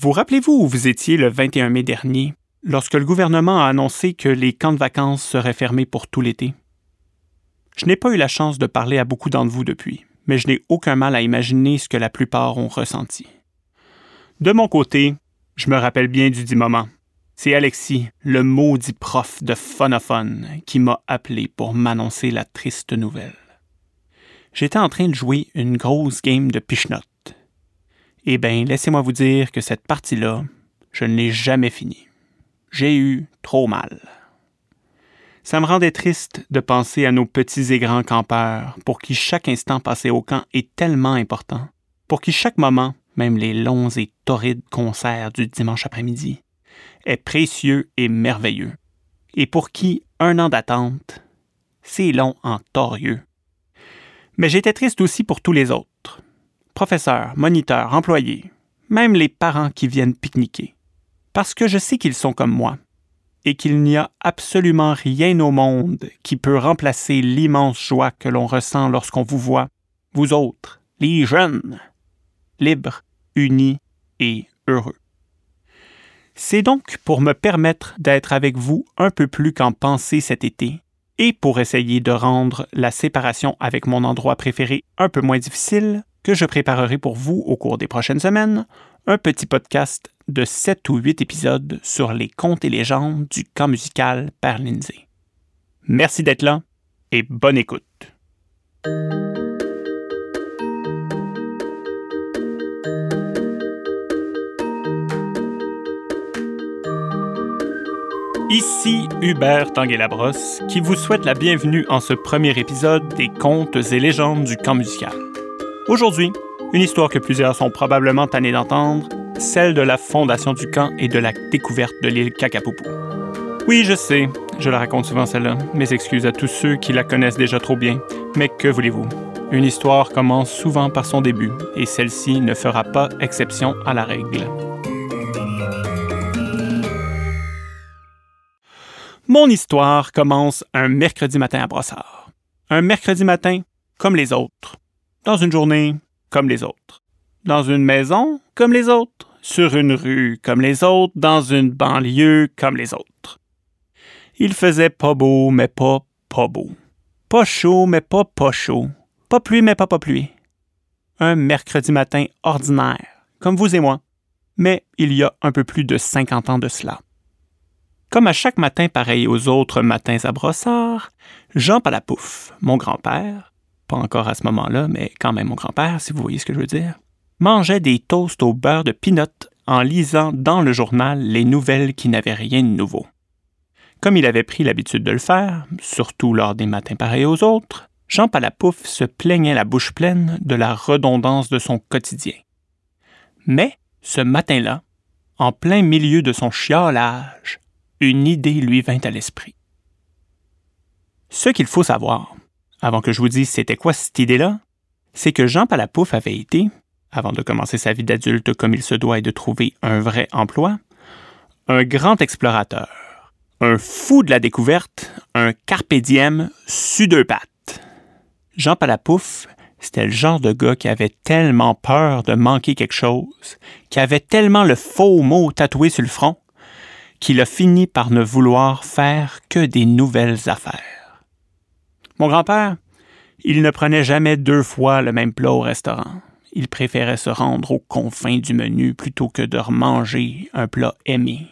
Vous rappelez-vous où vous étiez le 21 mai dernier, lorsque le gouvernement a annoncé que les camps de vacances seraient fermés pour tout l'été? Je n'ai pas eu la chance de parler à beaucoup d'entre vous depuis, mais je n'ai aucun mal à imaginer ce que la plupart ont ressenti. De mon côté, je me rappelle bien du dit moment. C'est Alexis, le maudit prof de phonophone, qui m'a appelé pour m'annoncer la triste nouvelle. J'étais en train de jouer une grosse game de pichenote eh bien, laissez-moi vous dire que cette partie-là, je ne l'ai jamais finie. J'ai eu trop mal. Ça me rendait triste de penser à nos petits et grands campeurs, pour qui chaque instant passé au camp est tellement important, pour qui chaque moment, même les longs et torrides concerts du dimanche après-midi, est précieux et merveilleux, et pour qui un an d'attente, c'est long en torieux. Mais j'étais triste aussi pour tous les autres professeurs, moniteurs, employés, même les parents qui viennent pique-niquer. Parce que je sais qu'ils sont comme moi, et qu'il n'y a absolument rien au monde qui peut remplacer l'immense joie que l'on ressent lorsqu'on vous voit, vous autres, les jeunes, libres, unis et heureux. C'est donc pour me permettre d'être avec vous un peu plus qu'en pensée cet été, et pour essayer de rendre la séparation avec mon endroit préféré un peu moins difficile, que je préparerai pour vous au cours des prochaines semaines un petit podcast de 7 ou 8 épisodes sur les contes et légendes du camp musical Père Lindsay. Merci d'être là et bonne écoute. Ici Hubert Tanguay-Labrosse qui vous souhaite la bienvenue en ce premier épisode des contes et légendes du camp musical. Aujourd'hui, une histoire que plusieurs sont probablement tannés d'entendre, celle de la fondation du camp et de la découverte de l'île Kakapoupou. Oui, je sais, je la raconte souvent celle-là. Mes excuses à tous ceux qui la connaissent déjà trop bien. Mais que voulez-vous? Une histoire commence souvent par son début, et celle-ci ne fera pas exception à la règle. Mon histoire commence un mercredi matin à Brossard. Un mercredi matin comme les autres dans une journée comme les autres, dans une maison comme les autres, sur une rue comme les autres, dans une banlieue comme les autres. Il faisait pas beau, mais pas pas beau. Pas chaud, mais pas pas chaud. Pas pluie, mais pas pas pluie. Un mercredi matin ordinaire, comme vous et moi, mais il y a un peu plus de 50 ans de cela. Comme à chaque matin pareil aux autres matins à Brossard, Jean Palapouf, mon grand-père, pas encore à ce moment-là, mais quand même mon grand-père, si vous voyez ce que je veux dire, mangeait des toasts au beurre de pinot en lisant dans le journal les nouvelles qui n'avaient rien de nouveau. Comme il avait pris l'habitude de le faire, surtout lors des matins pareils aux autres, Jean Palapouf se plaignait la bouche pleine de la redondance de son quotidien. Mais, ce matin-là, en plein milieu de son chiolage, une idée lui vint à l'esprit. Ce qu'il faut savoir, avant que je vous dise c'était quoi cette idée-là, c'est que Jean Palapouf avait été, avant de commencer sa vie d'adulte comme il se doit et de trouver un vrai emploi, un grand explorateur, un fou de la découverte, un carpe diem su deux pattes. Jean Palapouf, c'était le genre de gars qui avait tellement peur de manquer quelque chose, qui avait tellement le faux mot tatoué sur le front, qu'il a fini par ne vouloir faire que des nouvelles affaires. Mon grand-père, il ne prenait jamais deux fois le même plat au restaurant. Il préférait se rendre aux confins du menu plutôt que de remanger un plat aimé.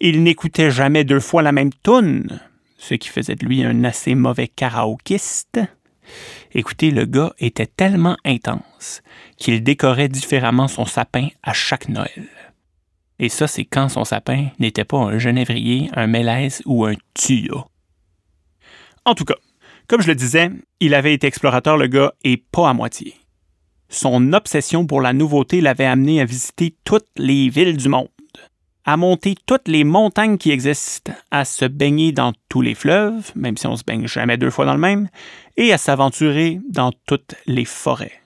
Il n'écoutait jamais deux fois la même toune, ce qui faisait de lui un assez mauvais karaokiste. Écoutez, le gars était tellement intense qu'il décorait différemment son sapin à chaque Noël. Et ça, c'est quand son sapin n'était pas un genévrier, un mélèze ou un tuyau. En tout cas, comme je le disais, il avait été explorateur le gars et pas à moitié. Son obsession pour la nouveauté l'avait amené à visiter toutes les villes du monde, à monter toutes les montagnes qui existent, à se baigner dans tous les fleuves, même si on se baigne jamais deux fois dans le même, et à s'aventurer dans toutes les forêts.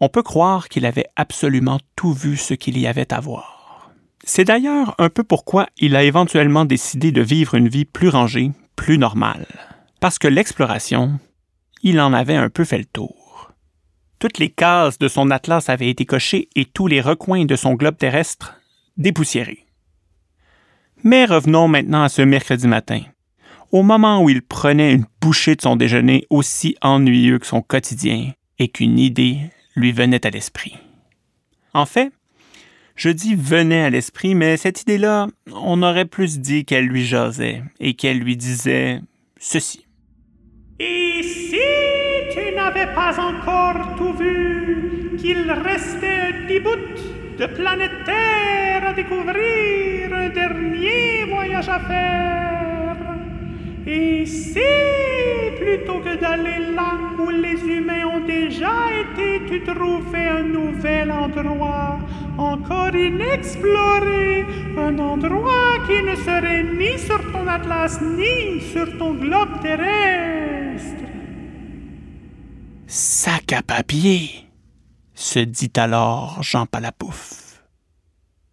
On peut croire qu'il avait absolument tout vu ce qu'il y avait à voir. C'est d'ailleurs un peu pourquoi il a éventuellement décidé de vivre une vie plus rangée, plus normale parce que l'exploration, il en avait un peu fait le tour. Toutes les cases de son atlas avaient été cochées et tous les recoins de son globe terrestre dépoussiérés. Mais revenons maintenant à ce mercredi matin, au moment où il prenait une bouchée de son déjeuner aussi ennuyeux que son quotidien et qu'une idée lui venait à l'esprit. En fait, je dis venait à l'esprit, mais cette idée-là, on aurait plus dit qu'elle lui jasait et qu'elle lui disait ceci. Et si tu n'avais pas encore tout vu, qu'il restait un petit bout de planète Terre à découvrir, un dernier voyage à faire? Et si, plutôt que d'aller là où les humains ont déjà été, tu trouvais un nouvel endroit, encore inexploré, un endroit qui ne serait ni sur ton atlas ni sur ton globe terrestre? Sac à papier, se dit alors Jean Palapouf.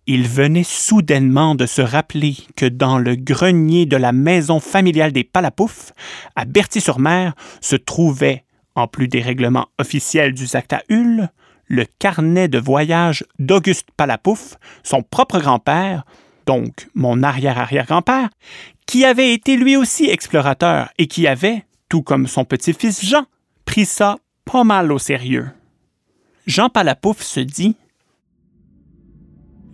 Il venait soudainement de se rappeler que dans le grenier de la maison familiale des Palapouf, à Berthier-sur-Mer, se trouvait, en plus des règlements officiels du Zacta Hull, le carnet de voyage d'Auguste Palapouf, son propre grand-père, donc mon arrière-arrière-grand-père, qui avait été lui aussi explorateur et qui avait, tout comme son petit-fils Jean, pris ça pas mal au sérieux. Jean Palapouf se dit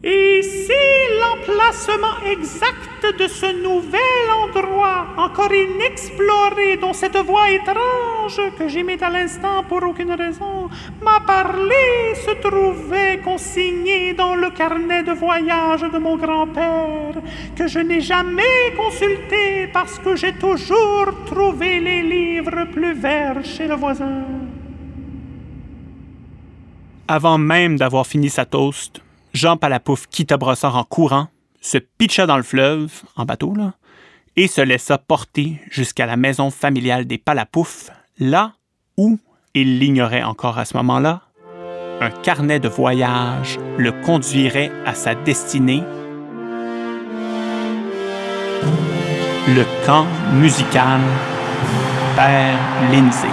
et c'est l'emplacement exact de ce nouvel endroit, encore inexploré, dont cette voix étrange, que j'aimais à l'instant pour aucune raison, m'a parlé, se trouvait consigné dans le carnet de voyage de mon grand-père, que je n'ai jamais consulté parce que j'ai toujours trouvé les livres plus verts chez le voisin. Avant même d'avoir fini sa toast, Jean Palapouf quitta Brossard en courant, se pitcha dans le fleuve, en bateau, et se laissa porter jusqu'à la maison familiale des Palapouf, là où, il l'ignorait encore à ce moment-là, un carnet de voyage le conduirait à sa destinée, le camp musical Père Lindsay.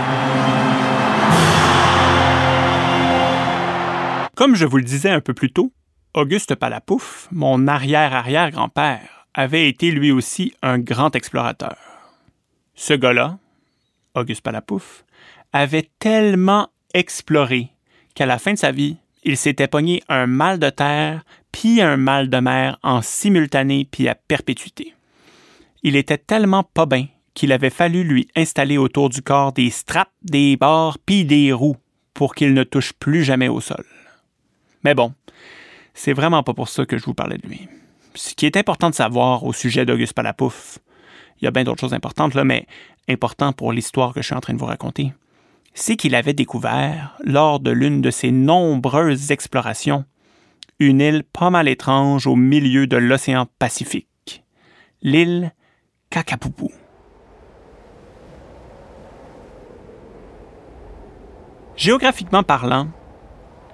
Comme je vous le disais un peu plus tôt, Auguste Palapouf, mon arrière-arrière-grand-père, avait été lui aussi un grand explorateur. Ce gars-là, Auguste Palapouf, avait tellement exploré qu'à la fin de sa vie, il s'était pogné un mal de terre puis un mal de mer en simultané puis à perpétuité. Il était tellement pas bien qu'il avait fallu lui installer autour du corps des straps, des barres puis des roues pour qu'il ne touche plus jamais au sol. Mais bon, c'est vraiment pas pour ça que je vous parlais de lui. Ce qui est important de savoir au sujet d'Auguste Palapouf, il y a bien d'autres choses importantes, là, mais important pour l'histoire que je suis en train de vous raconter, c'est qu'il avait découvert, lors de l'une de ses nombreuses explorations, une île pas mal étrange au milieu de l'océan Pacifique, l'île Kakapoupou. Géographiquement parlant,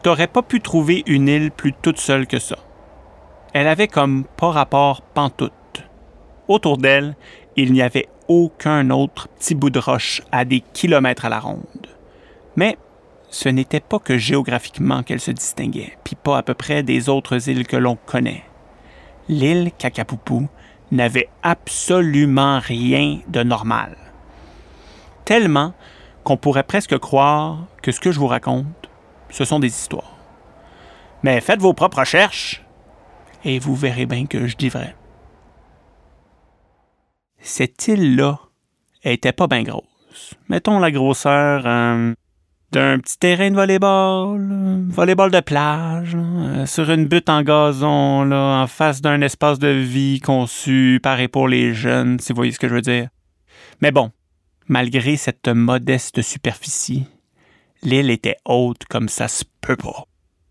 t'aurais pas pu trouver une île plus toute seule que ça. Elle avait comme pas rapport pantoute. Autour d'elle, il n'y avait aucun autre petit bout de roche à des kilomètres à la ronde. Mais ce n'était pas que géographiquement qu'elle se distinguait, puis pas à peu près des autres îles que l'on connaît. L'île Kakapoupou n'avait absolument rien de normal. Tellement qu'on pourrait presque croire que ce que je vous raconte, ce sont des histoires. Mais faites vos propres recherches et vous verrez bien que je dis vrai. Cette île-là était pas bien grosse. Mettons la grosseur euh, d'un petit terrain de volleyball, volleyball de plage, euh, sur une butte en gazon, là, en face d'un espace de vie conçu, paré pour les jeunes, si vous voyez ce que je veux dire. Mais bon, malgré cette modeste superficie, l'île était haute comme ça se peut pas.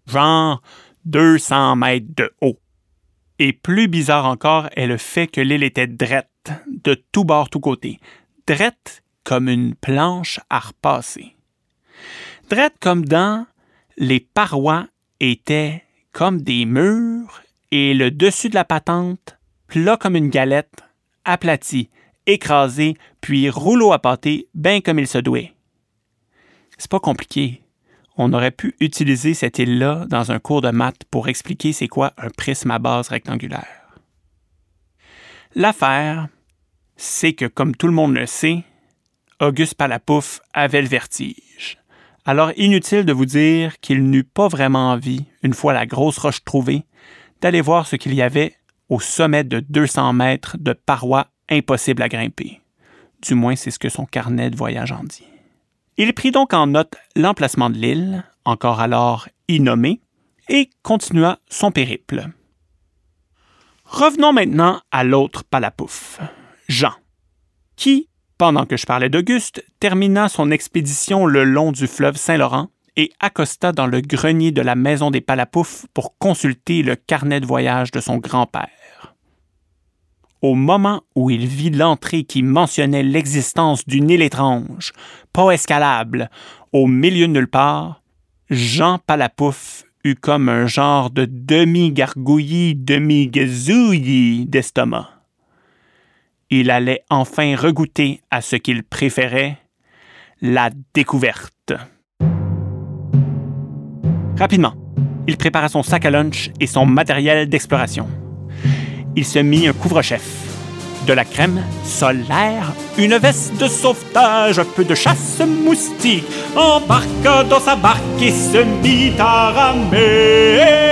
Genre 200 mètres de haut. Et plus bizarre encore est le fait que l'île était drette, de tout bord, tout côté. Drette comme une planche à repasser. Drette comme dans les parois étaient comme des murs et le dessus de la patente plat comme une galette, aplati, écrasé, puis rouleau à pâté, bien comme il se douait. C'est pas compliqué. On aurait pu utiliser cette île-là dans un cours de maths pour expliquer c'est quoi un prisme à base rectangulaire. L'affaire, c'est que, comme tout le monde le sait, Auguste Palapouf avait le vertige. Alors inutile de vous dire qu'il n'eut pas vraiment envie, une fois la grosse roche trouvée, d'aller voir ce qu'il y avait au sommet de 200 mètres de parois impossibles à grimper. Du moins, c'est ce que son carnet de voyage en dit. Il prit donc en note l'emplacement de l'île, encore alors innommée, et continua son périple. Revenons maintenant à l'autre palapouf, Jean, qui, pendant que je parlais d'Auguste, termina son expédition le long du fleuve Saint-Laurent et accosta dans le grenier de la maison des Palapouf pour consulter le carnet de voyage de son grand-père. Au moment où il vit l'entrée qui mentionnait l'existence d'une île étrange, pas escalable, au milieu de nulle part, Jean Palapouf eut comme un genre de demi-gargouillis, demi-gazouillis d'estomac il allait enfin regoûter à ce qu'il préférait, la découverte. Rapidement, il prépara son sac à lunch et son matériel d'exploration. Il se mit un couvre-chef, de la crème solaire, une veste de sauvetage, un peu de chasse moustique, embarqua dans sa barque et se mit à ramer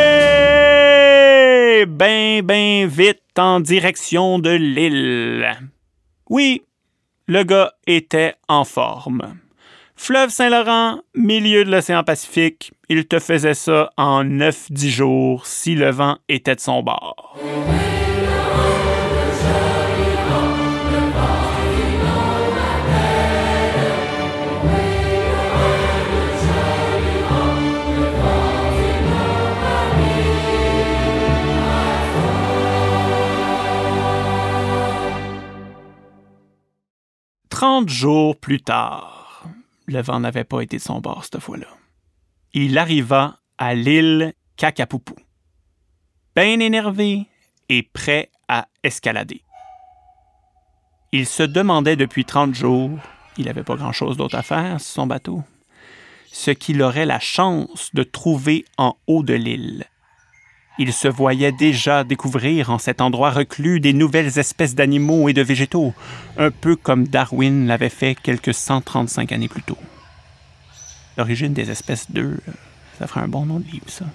ben, ben vite en direction de l'île. Oui, le gars était en forme. Fleuve Saint-Laurent, milieu de l'océan Pacifique, il te faisait ça en 9-10 jours si le vent était de son bord. Trente jours plus tard, le vent n'avait pas été de son bord cette fois-là. Il arriva à l'île Kakapoupou, bien énervé et prêt à escalader. Il se demandait depuis trente jours, il n'avait pas grand-chose d'autre à faire son bateau, ce qu'il aurait la chance de trouver en haut de l'île il se voyait déjà découvrir en cet endroit reclus des nouvelles espèces d'animaux et de végétaux, un peu comme Darwin l'avait fait quelques 135 années plus tôt. L'origine des espèces d'eux, ça ferait un bon nom de livre, ça.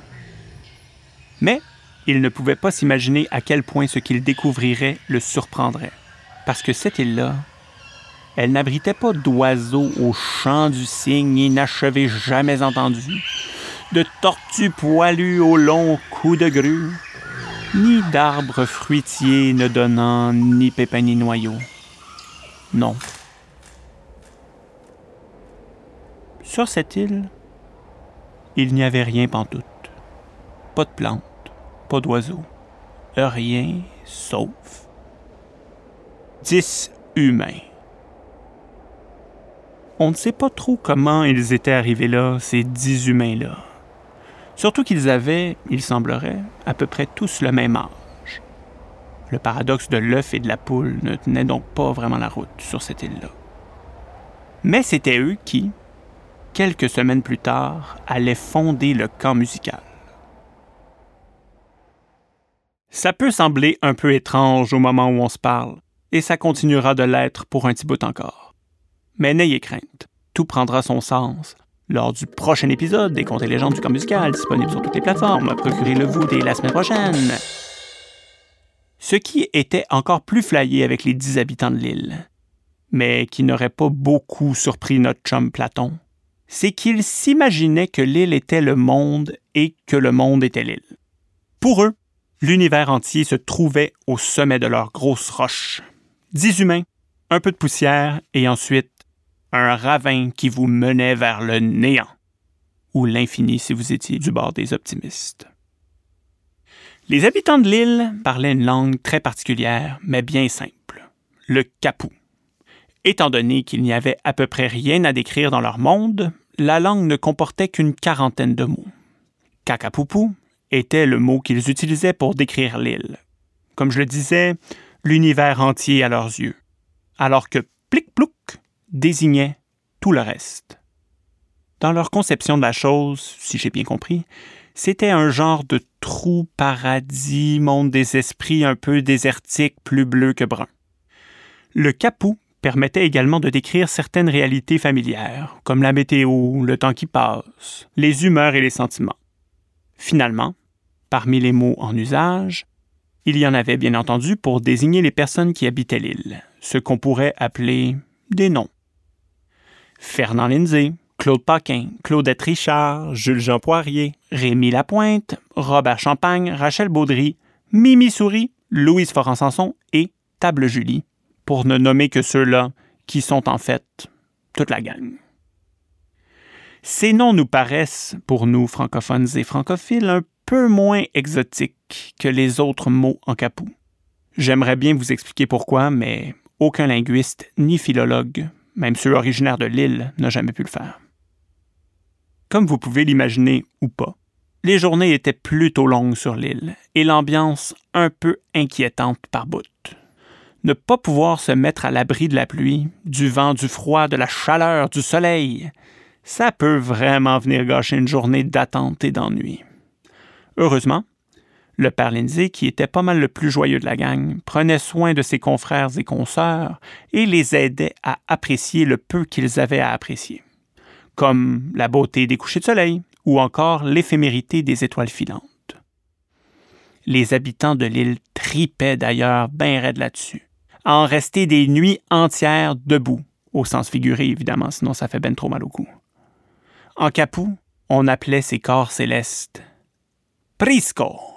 Mais il ne pouvait pas s'imaginer à quel point ce qu'il découvrirait le surprendrait. Parce que cette île-là, elle n'abritait pas d'oiseaux au chant du cygne inachevé jamais entendu, de tortues poilues au long cou de grue, ni d'arbres fruitiers ne donnant ni pépins ni noyaux. Non. Sur cette île, il n'y avait rien pantoute. Pas de plantes, pas d'oiseaux, rien sauf dix humains. On ne sait pas trop comment ils étaient arrivés là, ces dix humains-là. Surtout qu'ils avaient, il semblerait, à peu près tous le même âge. Le paradoxe de l'œuf et de la poule ne tenait donc pas vraiment la route sur cette île-là. Mais c'était eux qui, quelques semaines plus tard, allaient fonder le camp musical. Ça peut sembler un peu étrange au moment où on se parle, et ça continuera de l'être pour un petit bout encore. Mais n'ayez crainte, tout prendra son sens lors du prochain épisode des Contes et légendes du camp musical, disponible sur toutes les plateformes. Procurez-le-vous dès la semaine prochaine. Ce qui était encore plus flyé avec les dix habitants de l'île, mais qui n'aurait pas beaucoup surpris notre chum Platon, c'est qu'ils s'imaginaient que l'île était le monde et que le monde était l'île. Pour eux, l'univers entier se trouvait au sommet de leur grosse roche. Dix humains, un peu de poussière et ensuite un ravin qui vous menait vers le néant, ou l'infini si vous étiez du bord des optimistes. Les habitants de l'île parlaient une langue très particulière, mais bien simple, le capou. Étant donné qu'il n'y avait à peu près rien à décrire dans leur monde, la langue ne comportait qu'une quarantaine de mots. Kakapoupou était le mot qu'ils utilisaient pour décrire l'île. Comme je le disais, l'univers entier à leurs yeux. Alors que Plic-Plouc désignait tout le reste. Dans leur conception de la chose, si j'ai bien compris, c'était un genre de trou paradis, monde des esprits un peu désertique, plus bleu que brun. Le capou permettait également de décrire certaines réalités familières, comme la météo, le temps qui passe, les humeurs et les sentiments. Finalement, parmi les mots en usage, il y en avait bien entendu pour désigner les personnes qui habitaient l'île, ce qu'on pourrait appeler des noms. Fernand Lindsay, Claude Paquin, Claudette Richard, Jules-Jean Poirier, Rémi Lapointe, Robert Champagne, Rachel Baudry, Mimi Souris, Louise Forensanson et Table Julie, pour ne nommer que ceux-là qui sont en fait toute la gang. Ces noms nous paraissent, pour nous francophones et francophiles, un peu moins exotiques que les autres mots en capou. J'aimerais bien vous expliquer pourquoi, mais aucun linguiste ni philologue, même ceux originaires de l'île, n'a jamais pu le faire. Comme vous pouvez l'imaginer ou pas, les journées étaient plutôt longues sur l'île et l'ambiance un peu inquiétante par bout. Ne pas pouvoir se mettre à l'abri de la pluie, du vent, du froid, de la chaleur, du soleil, ça peut vraiment venir gâcher une journée d'attente et d'ennui. Heureusement, le père Lindsay, qui était pas mal le plus joyeux de la gang, prenait soin de ses confrères et consoeurs et les aidait à apprécier le peu qu'ils avaient à apprécier, comme la beauté des couchers de soleil ou encore l'éphémérité des étoiles filantes. Les habitants de l'île tripaient d'ailleurs bien raide là-dessus, à en rester des nuits entières debout, au sens figuré évidemment, sinon ça fait ben trop mal au cou. En capou, on appelait ces corps célestes Prisco.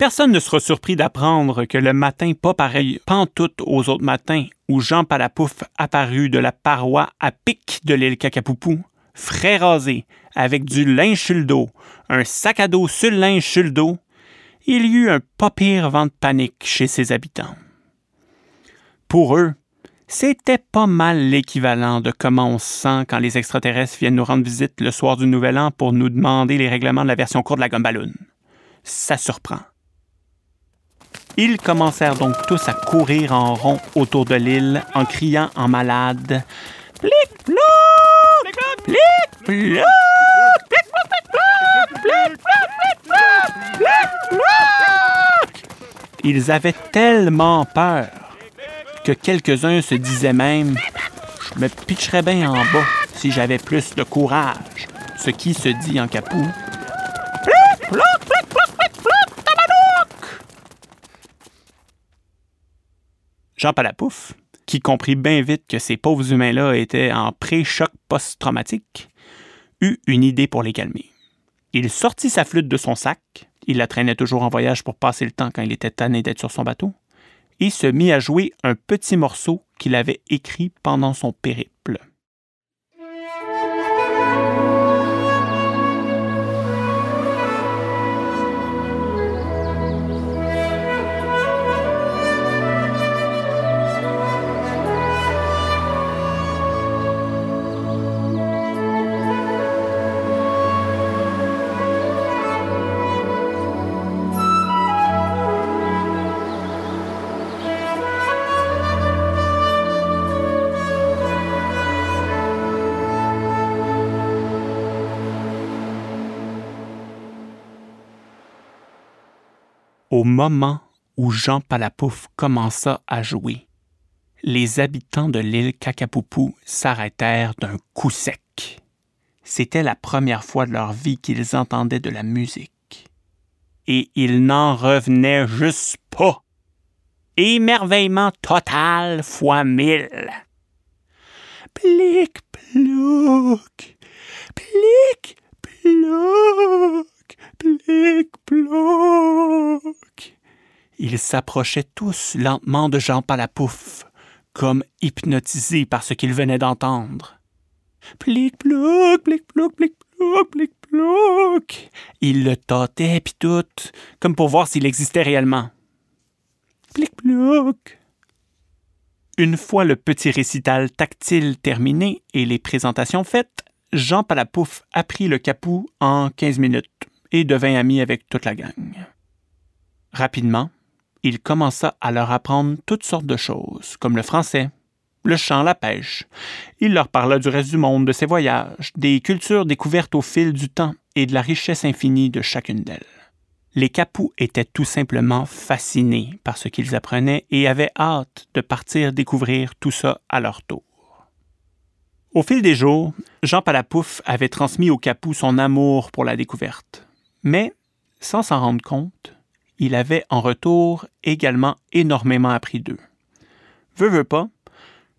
Personne ne sera surpris d'apprendre que le matin pas pareil pantoute aux autres matins où Jean Palapouf apparut de la paroi à pic de l'île Cacapoupou, frais rasé, avec du linge sur dos, un sac à dos sur le linge sur le dos, il y eut un pas pire vent de panique chez ses habitants. Pour eux, c'était pas mal l'équivalent de comment on se sent quand les extraterrestres viennent nous rendre visite le soir du Nouvel An pour nous demander les règlements de la version courte de la gomme. Ça surprend. Ils commencèrent donc tous à courir en rond autour de l'île en criant en malade Ils avaient tellement peur que quelques-uns se disaient même Je me pitcherais bien en bas si j'avais plus de courage, ce qui se dit en capou. Jean Palapouf, qui comprit bien vite que ces pauvres humains-là étaient en pré-choc post-traumatique, eut une idée pour les calmer. Il sortit sa flûte de son sac, il la traînait toujours en voyage pour passer le temps quand il était tanné d'être sur son bateau, et se mit à jouer un petit morceau qu'il avait écrit pendant son périple. Au moment où Jean Palapouf commença à jouer, les habitants de l'île Cacapoupou s'arrêtèrent d'un coup sec. C'était la première fois de leur vie qu'ils entendaient de la musique. Et ils n'en revenaient juste pas. Émerveillement total fois mille. Plic, plouc, plic, plouc. Plic. Ils s'approchaient tous lentement de Jean Palapouf, comme hypnotisés par ce qu'ils venaient d'entendre. Plic, plouc, plic, plouc, plic, plouc, plic, plouc. Ils le tâtaient pis tout, comme pour voir s'il existait réellement. Plic, plouc. Une fois le petit récital tactile terminé et les présentations faites, Jean Palapouf apprit le capou en quinze minutes et devint ami avec toute la gang. Rapidement, il commença à leur apprendre toutes sortes de choses, comme le français, le chant, la pêche. Il leur parla du reste du monde, de ses voyages, des cultures découvertes au fil du temps et de la richesse infinie de chacune d'elles. Les Capous étaient tout simplement fascinés par ce qu'ils apprenaient et avaient hâte de partir découvrir tout ça à leur tour. Au fil des jours, Jean Palapouf avait transmis aux Capous son amour pour la découverte. Mais, sans s'en rendre compte, il avait en retour également énormément appris d'eux. Veux, veux pas,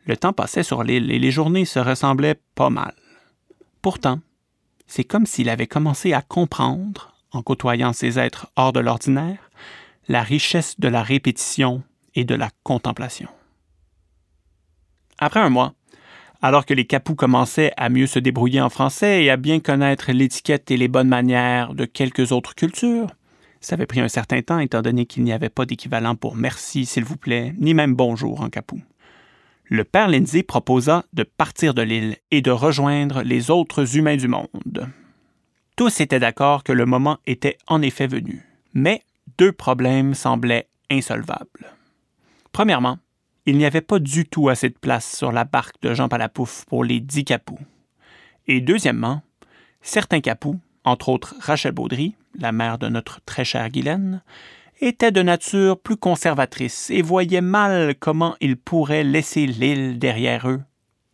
le temps passait sur l'île et les journées se ressemblaient pas mal. Pourtant, c'est comme s'il avait commencé à comprendre en côtoyant ces êtres hors de l'ordinaire, la richesse de la répétition et de la contemplation. Après un mois, alors que les capous commençaient à mieux se débrouiller en français et à bien connaître l'étiquette et les bonnes manières de quelques autres cultures, ça avait pris un certain temps étant donné qu'il n'y avait pas d'équivalent pour merci, s'il vous plaît, ni même bonjour en capou. Le père Lindsay proposa de partir de l'île et de rejoindre les autres humains du monde. Tous étaient d'accord que le moment était en effet venu. Mais deux problèmes semblaient insolvables. Premièrement, il n'y avait pas du tout assez de place sur la barque de Jean Palapouf pour les dix capous. Et deuxièmement, certains capous, entre autres Rachel Baudry, la mère de notre très chère Guylaine, étaient de nature plus conservatrice et voyaient mal comment ils pourraient laisser l'île derrière eux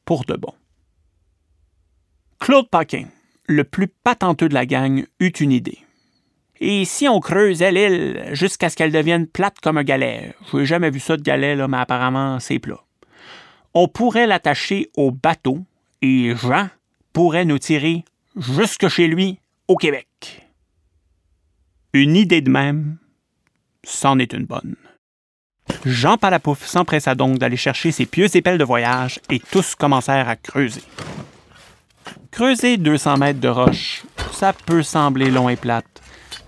pour de bon. Claude Paquin, le plus patenteux de la gang eut une idée. Et si on creusait l'île jusqu'à ce qu'elle devienne plate comme un galet? Je n'ai jamais vu ça de galet, là, mais apparemment c'est plat. On pourrait l'attacher au bateau et Jean pourrait nous tirer jusque chez lui au Québec. Une idée de même, c'en est une bonne. Jean Palapouf s'empressa donc d'aller chercher ses pieux épelles de voyage et tous commencèrent à creuser. Creuser 200 mètres de roche, ça peut sembler long et plate,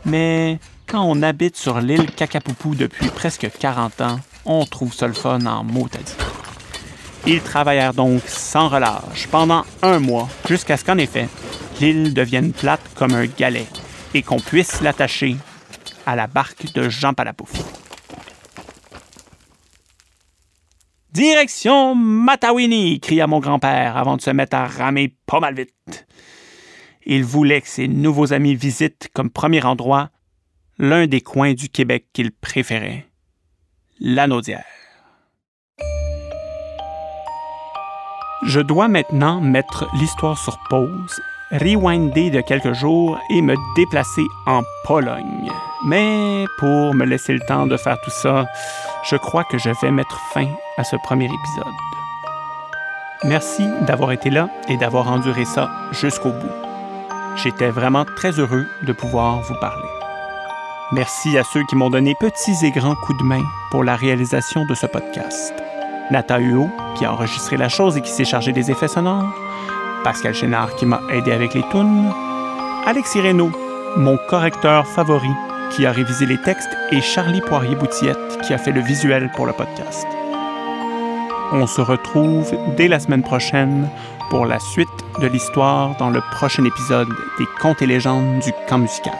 mais quand on habite sur l'île Cacapoupou depuis presque 40 ans, on trouve ça en mot. Ils travaillèrent donc sans relâche pendant un mois jusqu'à ce qu'en effet, l'île devienne plate comme un galet et qu'on puisse l'attacher à la barque de Jean Palapouf. Direction Matawini, cria mon grand-père avant de se mettre à ramer pas mal vite. Il voulait que ses nouveaux amis visitent comme premier endroit l'un des coins du Québec qu'il préférait, la Naudière. Je dois maintenant mettre l'histoire sur pause, rewinder de quelques jours et me déplacer en Pologne. Mais pour me laisser le temps de faire tout ça, je crois que je vais mettre fin à ce premier épisode. Merci d'avoir été là et d'avoir enduré ça jusqu'au bout. J'étais vraiment très heureux de pouvoir vous parler. Merci à ceux qui m'ont donné petits et grands coups de main pour la réalisation de ce podcast. Nata Huo, qui a enregistré la chose et qui s'est chargé des effets sonores. Pascal Chénard, qui m'a aidé avec les tunes. Alexis Reynaud, mon correcteur favori qui a révisé les textes, et Charlie Poirier-Boutillette, qui a fait le visuel pour le podcast. On se retrouve dès la semaine prochaine pour la suite de l'histoire dans le prochain épisode des Contes et légendes du camp musical.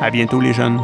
À bientôt les jeunes.